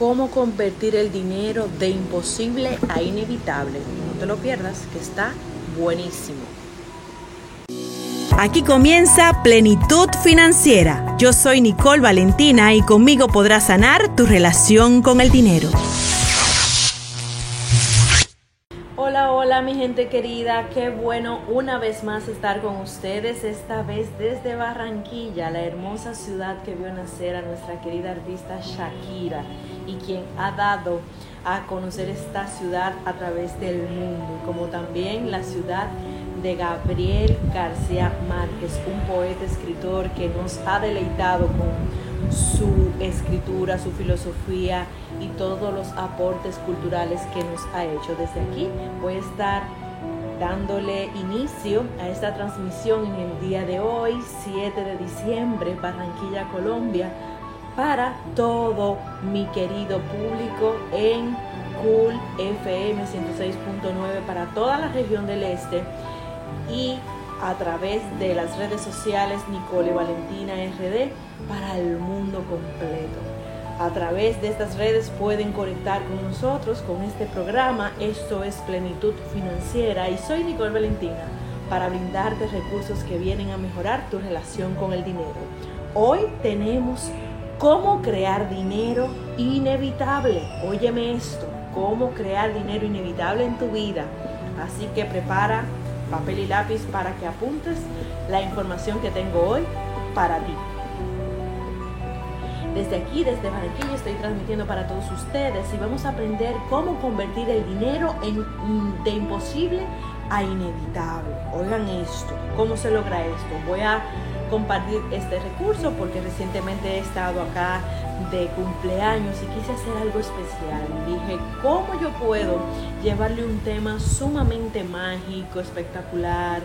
cómo convertir el dinero de imposible a inevitable. No te lo pierdas, que está buenísimo. Aquí comienza Plenitud Financiera. Yo soy Nicole Valentina y conmigo podrás sanar tu relación con el dinero. Mi gente querida, qué bueno una vez más estar con ustedes, esta vez desde Barranquilla, la hermosa ciudad que vio nacer a nuestra querida artista Shakira y quien ha dado a conocer esta ciudad a través del mundo, como también la ciudad de Gabriel García Márquez, un poeta escritor que nos ha deleitado con su escritura, su filosofía y todos los aportes culturales que nos ha hecho. Desde aquí voy a estar dándole inicio a esta transmisión en el día de hoy, 7 de diciembre, Barranquilla, Colombia, para todo mi querido público en Cool FM 106.9 para toda la región del este y a través de las redes sociales Nicole Valentina RD para el mundo completo. A través de estas redes pueden conectar con nosotros con este programa. Esto es Plenitud Financiera y soy Nicole Valentina para brindarte recursos que vienen a mejorar tu relación con el dinero. Hoy tenemos cómo crear dinero inevitable. Óyeme esto, cómo crear dinero inevitable en tu vida. Así que prepara papel y lápiz para que apuntes la información que tengo hoy para ti. Desde aquí, desde Barranquilla, estoy transmitiendo para todos ustedes y vamos a aprender cómo convertir el dinero en, de imposible a inevitable. Oigan esto, ¿cómo se logra esto? Voy a compartir este recurso porque recientemente he estado acá de cumpleaños y quise hacer algo especial. Dije, ¿cómo yo puedo llevarle un tema sumamente mágico, espectacular,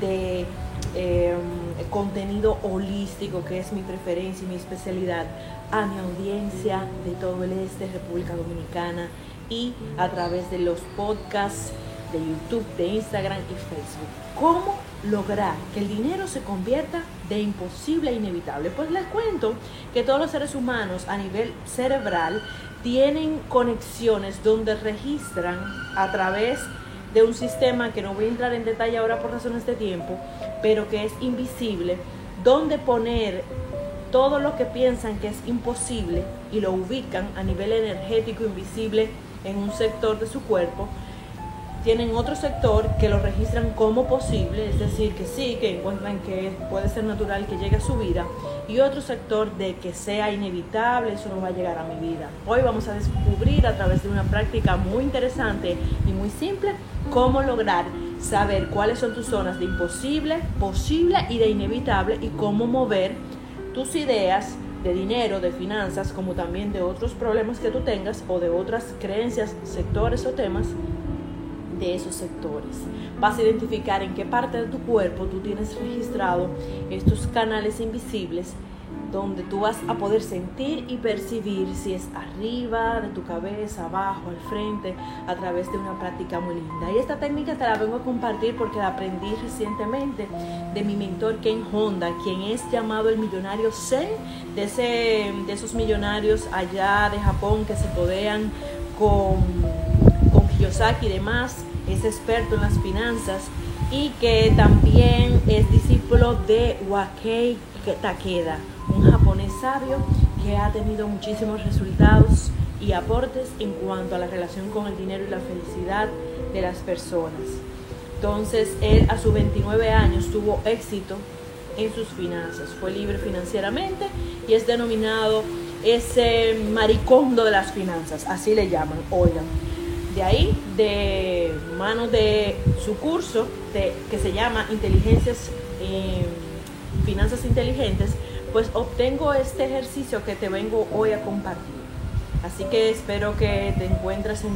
de em, contenido holístico, que es mi preferencia y mi especialidad, a mi audiencia de todo el este, República Dominicana, y a través de los podcasts de YouTube, de Instagram y Facebook. ¿Cómo lograr que el dinero se convierta de imposible a inevitable? Pues les cuento que todos los seres humanos a nivel cerebral tienen conexiones donde registran a través de un sistema que no voy a entrar en detalle ahora por razones de tiempo, pero que es invisible, donde poner todo lo que piensan que es imposible y lo ubican a nivel energético invisible en un sector de su cuerpo tienen otro sector que lo registran como posible, es decir, que sí, que encuentran que puede ser natural que llegue a su vida, y otro sector de que sea inevitable, eso no va a llegar a mi vida. Hoy vamos a descubrir a través de una práctica muy interesante y muy simple cómo lograr saber cuáles son tus zonas de imposible, posible y de inevitable y cómo mover tus ideas de dinero, de finanzas, como también de otros problemas que tú tengas o de otras creencias, sectores o temas de esos sectores. Vas a identificar en qué parte de tu cuerpo tú tienes registrado estos canales invisibles donde tú vas a poder sentir y percibir si es arriba de tu cabeza, abajo, al frente, a través de una práctica muy linda. Y esta técnica te la vengo a compartir porque la aprendí recientemente de mi mentor Ken Honda, quien es llamado el millonario Zen, de, ese, de esos millonarios allá de Japón que se codean con, Kiyosaki y demás es experto en las finanzas y que también es discípulo de Wakei Takeda, un japonés sabio que ha tenido muchísimos resultados y aportes en cuanto a la relación con el dinero y la felicidad de las personas. Entonces, él a sus 29 años tuvo éxito en sus finanzas, fue libre financieramente y es denominado ese maricondo de las finanzas, así le llaman, oigan. De ahí, de mano de su curso que se llama Inteligencias, eh, Finanzas Inteligentes, pues obtengo este ejercicio que te vengo hoy a compartir. Así que espero que te encuentres en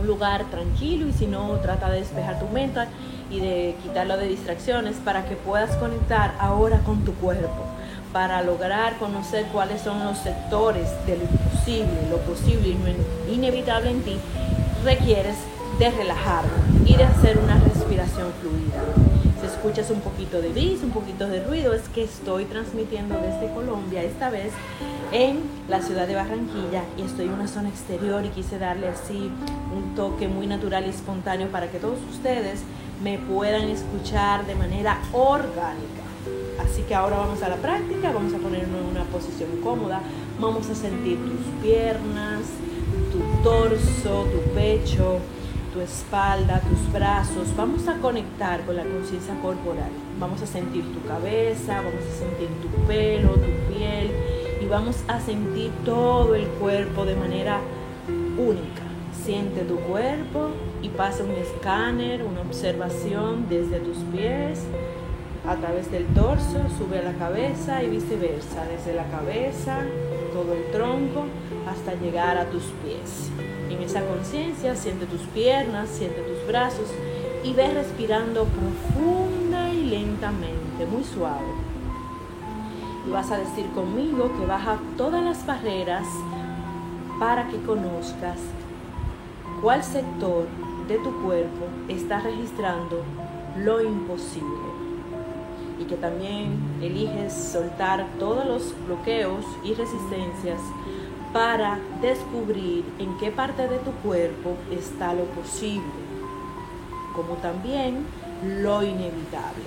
un lugar tranquilo y si no, trata de despejar tu mente y de quitarlo de distracciones para que puedas conectar ahora con tu cuerpo para lograr conocer cuáles son los sectores de lo imposible, lo posible y lo inevitable en ti, requieres de relajar y de hacer una respiración fluida. Se escuchas un poquito de bis, un poquito de ruido, es que estoy transmitiendo desde Colombia, esta vez en la ciudad de Barranquilla y estoy en una zona exterior y quise darle así un toque muy natural y espontáneo para que todos ustedes me puedan escuchar de manera orgánica. Así que ahora vamos a la práctica, vamos a ponernos en una posición cómoda, vamos a sentir tus piernas, tu torso, tu pecho, tu espalda, tus brazos. Vamos a conectar con la conciencia corporal. Vamos a sentir tu cabeza, vamos a sentir tu pelo, tu piel y vamos a sentir todo el cuerpo de manera única. Siente tu cuerpo y pasa un escáner, una observación desde tus pies a través del torso, sube a la cabeza y viceversa, desde la cabeza, todo el tronco, hasta llegar a tus pies. En esa conciencia siente tus piernas, siente tus brazos y ve respirando profunda y lentamente, muy suave. Y vas a decir conmigo que baja todas las barreras para que conozcas cuál sector de tu cuerpo está registrando lo imposible y que también eliges soltar todos los bloqueos y resistencias para descubrir en qué parte de tu cuerpo está lo posible, como también lo inevitable.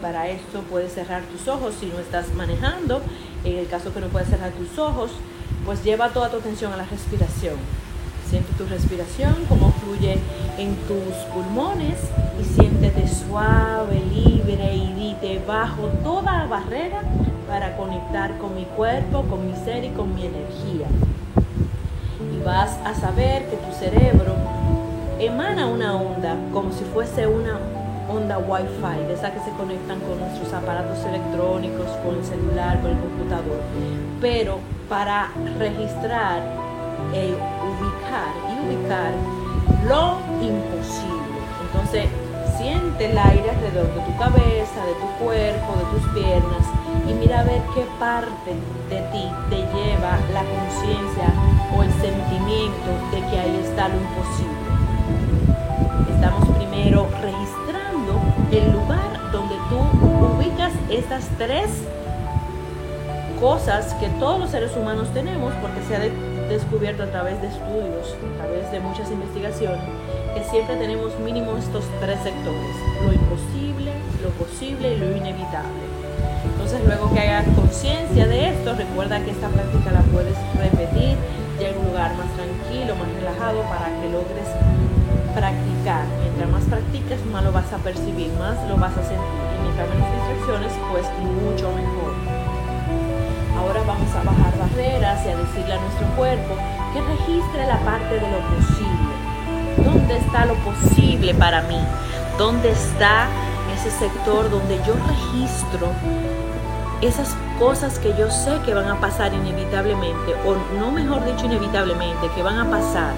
Para esto puedes cerrar tus ojos si no estás manejando. En el caso que no puedes cerrar tus ojos, pues lleva toda tu atención a la respiración. Siente tu respiración, cómo fluye en tus pulmones suave, libre y dite bajo toda barrera para conectar con mi cuerpo, con mi ser y con mi energía. Y vas a saber que tu cerebro emana una onda como si fuese una onda Wi-Fi, de esas que se conectan con nuestros aparatos electrónicos, con el celular, con el computador. Pero para registrar e ubicar y ubicar lo imposible. Entonces, el aire alrededor de tu cabeza, de tu cuerpo, de tus piernas y mira a ver qué parte de ti te lleva la conciencia o el sentimiento de que ahí está lo imposible. Estamos primero registrando el lugar donde tú ubicas estas tres cosas que todos los seres humanos tenemos porque se ha descubierto a través de estudios, a través de muchas investigaciones, que siempre tenemos mínimo estos tres sectores, lo imposible, lo posible y lo inevitable. Entonces luego que hagas conciencia de esto, recuerda que esta práctica la puedes repetir ya en un lugar más tranquilo, más relajado, para que logres practicar. Mientras más practiques, más lo vas a percibir, más lo vas a sentir. Y mientras menos distracciones, pues mucho mejor. Ahora vamos a bajar barreras y a decirle a nuestro cuerpo que registre la parte de lo posible. ¿Dónde está lo posible para mí? ¿Dónde está ese sector donde yo registro esas cosas que yo sé que van a pasar inevitablemente, o no mejor dicho inevitablemente, que van a pasar,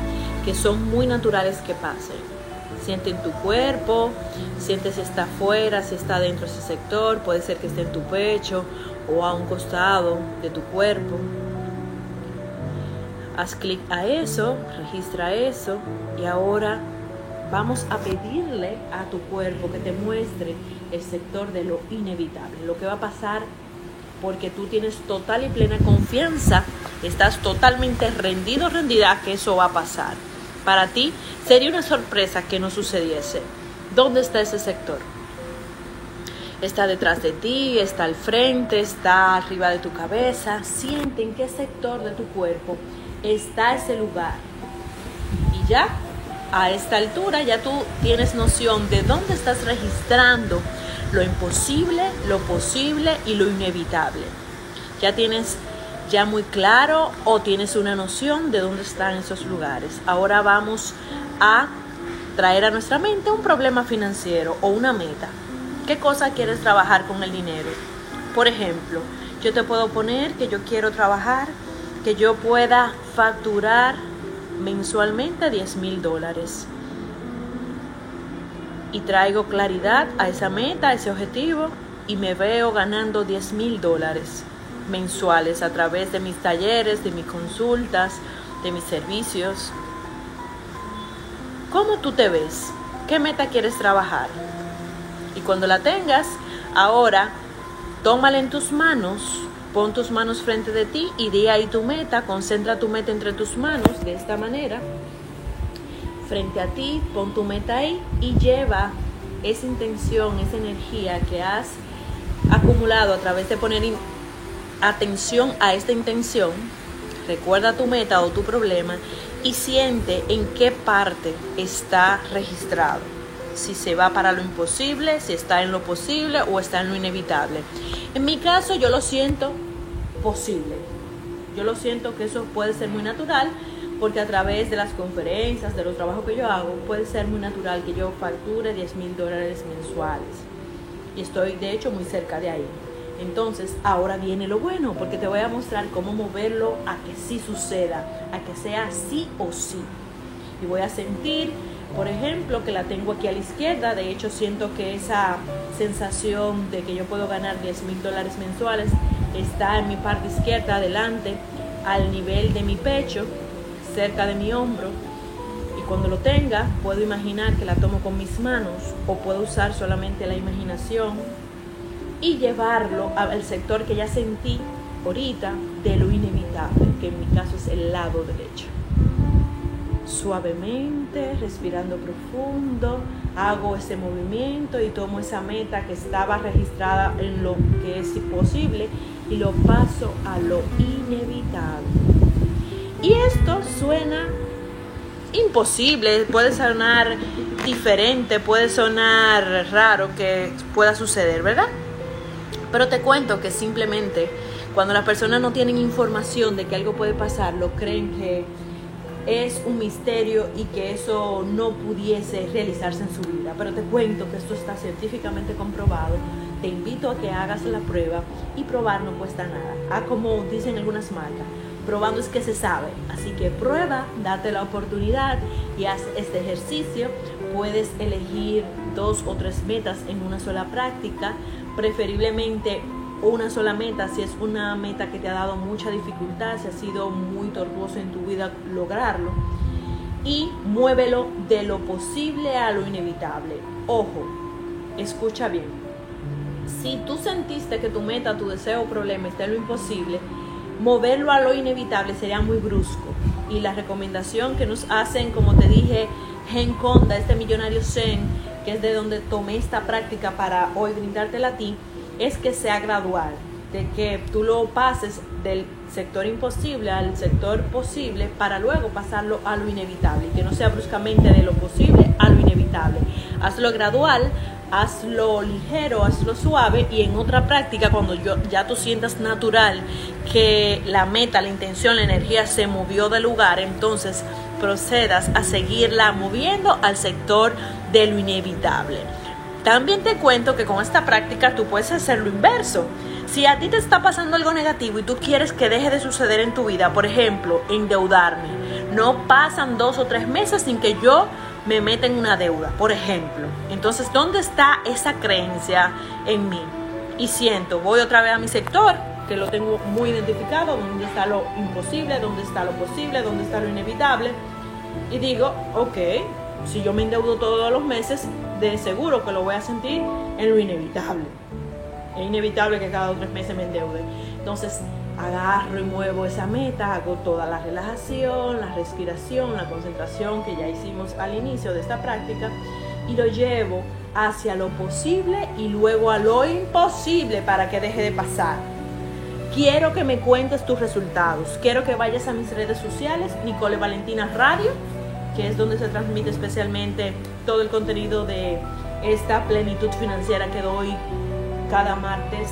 que son muy naturales que pasen. Siente en tu cuerpo, siente si está afuera, si está dentro de ese sector, puede ser que esté en tu pecho o a un costado de tu cuerpo. Haz clic a eso, registra eso y ahora vamos a pedirle a tu cuerpo que te muestre el sector de lo inevitable, lo que va a pasar porque tú tienes total y plena confianza, estás totalmente rendido, rendida que eso va a pasar. Para ti sería una sorpresa que no sucediese. ¿Dónde está ese sector? Está detrás de ti, está al frente, está arriba de tu cabeza. Siente en qué sector de tu cuerpo está ese lugar. Y ya a esta altura ya tú tienes noción de dónde estás registrando lo imposible, lo posible y lo inevitable. Ya tienes ya muy claro o tienes una noción de dónde están esos lugares. Ahora vamos a traer a nuestra mente un problema financiero o una meta. ¿Qué cosa quieres trabajar con el dinero? Por ejemplo, yo te puedo poner que yo quiero trabajar, que yo pueda facturar mensualmente 10 mil dólares. Y traigo claridad a esa meta, a ese objetivo, y me veo ganando 10 mil dólares mensuales a través de mis talleres, de mis consultas, de mis servicios. ¿Cómo tú te ves? ¿Qué meta quieres trabajar? Y cuando la tengas, ahora tómala en tus manos, pon tus manos frente de ti y di ahí tu meta, concentra tu meta entre tus manos de esta manera, frente a ti, pon tu meta ahí y lleva esa intención, esa energía que has acumulado a través de poner atención a esta intención, recuerda tu meta o tu problema y siente en qué parte está registrado. Si se va para lo imposible, si está en lo posible o está en lo inevitable. En mi caso yo lo siento posible. Yo lo siento que eso puede ser muy natural porque a través de las conferencias, de los trabajos que yo hago, puede ser muy natural que yo facture 10 mil dólares mensuales. Y estoy de hecho muy cerca de ahí. Entonces, ahora viene lo bueno, porque te voy a mostrar cómo moverlo a que sí suceda, a que sea sí o sí. Y voy a sentir, por ejemplo, que la tengo aquí a la izquierda. De hecho, siento que esa sensación de que yo puedo ganar 10 mil dólares mensuales está en mi parte izquierda, adelante, al nivel de mi pecho, cerca de mi hombro. Y cuando lo tenga, puedo imaginar que la tomo con mis manos o puedo usar solamente la imaginación y llevarlo al sector que ya sentí ahorita de lo inevitable, que en mi caso es el lado derecho. Suavemente, respirando profundo, hago ese movimiento y tomo esa meta que estaba registrada en lo que es posible y lo paso a lo inevitable. Y esto suena imposible, puede sonar diferente, puede sonar raro que pueda suceder, ¿verdad? Pero te cuento que simplemente cuando las personas no tienen información de que algo puede pasar, lo creen que es un misterio y que eso no pudiese realizarse en su vida. Pero te cuento que esto está científicamente comprobado. Te invito a que hagas la prueba y probar no cuesta nada. Ah, como dicen algunas marcas, probando es que se sabe. Así que prueba, date la oportunidad y haz este ejercicio. Puedes elegir dos o tres metas en una sola práctica preferiblemente una sola meta, si es una meta que te ha dado mucha dificultad, si ha sido muy tortuoso en tu vida lograrlo. Y muévelo de lo posible a lo inevitable. Ojo, escucha bien. Si tú sentiste que tu meta, tu deseo o problema está en lo imposible, moverlo a lo inevitable sería muy brusco. Y la recomendación que nos hacen, como te dije, Gen Conda, este millonario Zen, que es de donde tomé esta práctica para hoy brindártela a ti, es que sea gradual, de que tú lo pases del sector imposible al sector posible para luego pasarlo a lo inevitable, que no sea bruscamente de lo posible a lo inevitable. Hazlo gradual, hazlo ligero, hazlo suave y en otra práctica cuando yo, ya tú sientas natural que la meta, la intención, la energía se movió del lugar, entonces procedas a seguirla moviendo al sector de lo inevitable. También te cuento que con esta práctica tú puedes hacer lo inverso. Si a ti te está pasando algo negativo y tú quieres que deje de suceder en tu vida, por ejemplo, endeudarme, no pasan dos o tres meses sin que yo me meta en una deuda, por ejemplo. Entonces, ¿dónde está esa creencia en mí? Y siento, voy otra vez a mi sector, que lo tengo muy identificado, dónde está lo imposible, dónde está lo posible, dónde está lo inevitable y digo, ok, si yo me endeudo todos los meses, de seguro que lo voy a sentir en lo inevitable. Es inevitable que cada tres meses me endeude. Entonces, agarro y muevo esa meta, hago toda la relajación, la respiración, la concentración que ya hicimos al inicio de esta práctica y lo llevo hacia lo posible y luego a lo imposible para que deje de pasar. Quiero que me cuentes tus resultados. Quiero que vayas a mis redes sociales, Nicole Valentina Radio, que es donde se transmite especialmente todo el contenido de esta plenitud financiera que doy cada martes.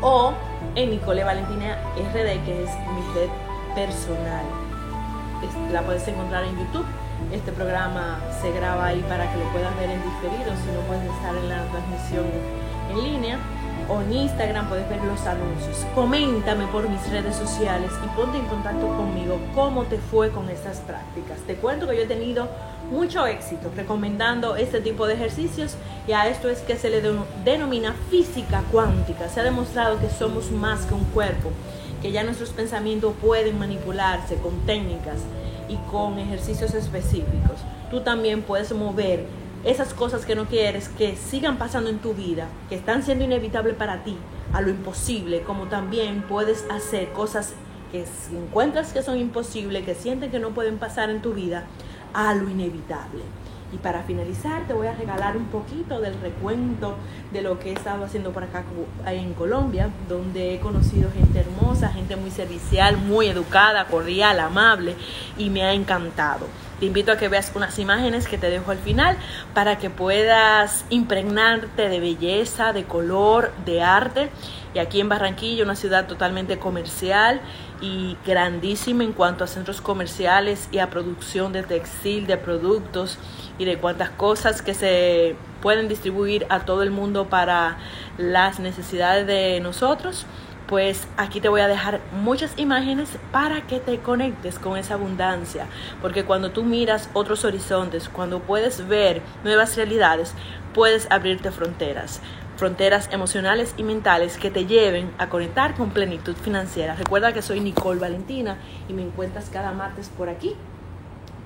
O en Nicole Valentina RD, que es mi red personal. La puedes encontrar en YouTube. Este programa se graba ahí para que lo puedas ver en diferido, si no puedes estar en la transmisión en línea o en Instagram puedes ver los anuncios. Coméntame por mis redes sociales y ponte en contacto conmigo cómo te fue con estas prácticas. Te cuento que yo he tenido mucho éxito recomendando este tipo de ejercicios y a esto es que se le denomina física cuántica. Se ha demostrado que somos más que un cuerpo, que ya nuestros pensamientos pueden manipularse con técnicas y con ejercicios específicos. Tú también puedes mover esas cosas que no quieres que sigan pasando en tu vida, que están siendo inevitables para ti, a lo imposible, como también puedes hacer cosas que si encuentras que son imposibles, que sienten que no pueden pasar en tu vida, a lo inevitable. Y para finalizar te voy a regalar un poquito del recuento de lo que he estado haciendo por acá en Colombia, donde he conocido gente hermosa, muy servicial, muy educada, cordial, amable y me ha encantado. Te invito a que veas unas imágenes que te dejo al final para que puedas impregnarte de belleza, de color, de arte. Y aquí en Barranquilla, una ciudad totalmente comercial y grandísima en cuanto a centros comerciales y a producción de textil, de productos y de cuantas cosas que se pueden distribuir a todo el mundo para las necesidades de nosotros pues aquí te voy a dejar muchas imágenes para que te conectes con esa abundancia, porque cuando tú miras otros horizontes, cuando puedes ver nuevas realidades, puedes abrirte fronteras, fronteras emocionales y mentales que te lleven a conectar con plenitud financiera. Recuerda que soy Nicole Valentina y me encuentras cada martes por aquí,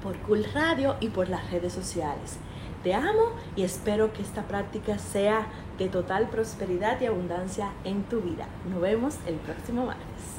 por Cool Radio y por las redes sociales. Te amo y espero que esta práctica sea de total prosperidad y abundancia en tu vida. Nos vemos el próximo martes.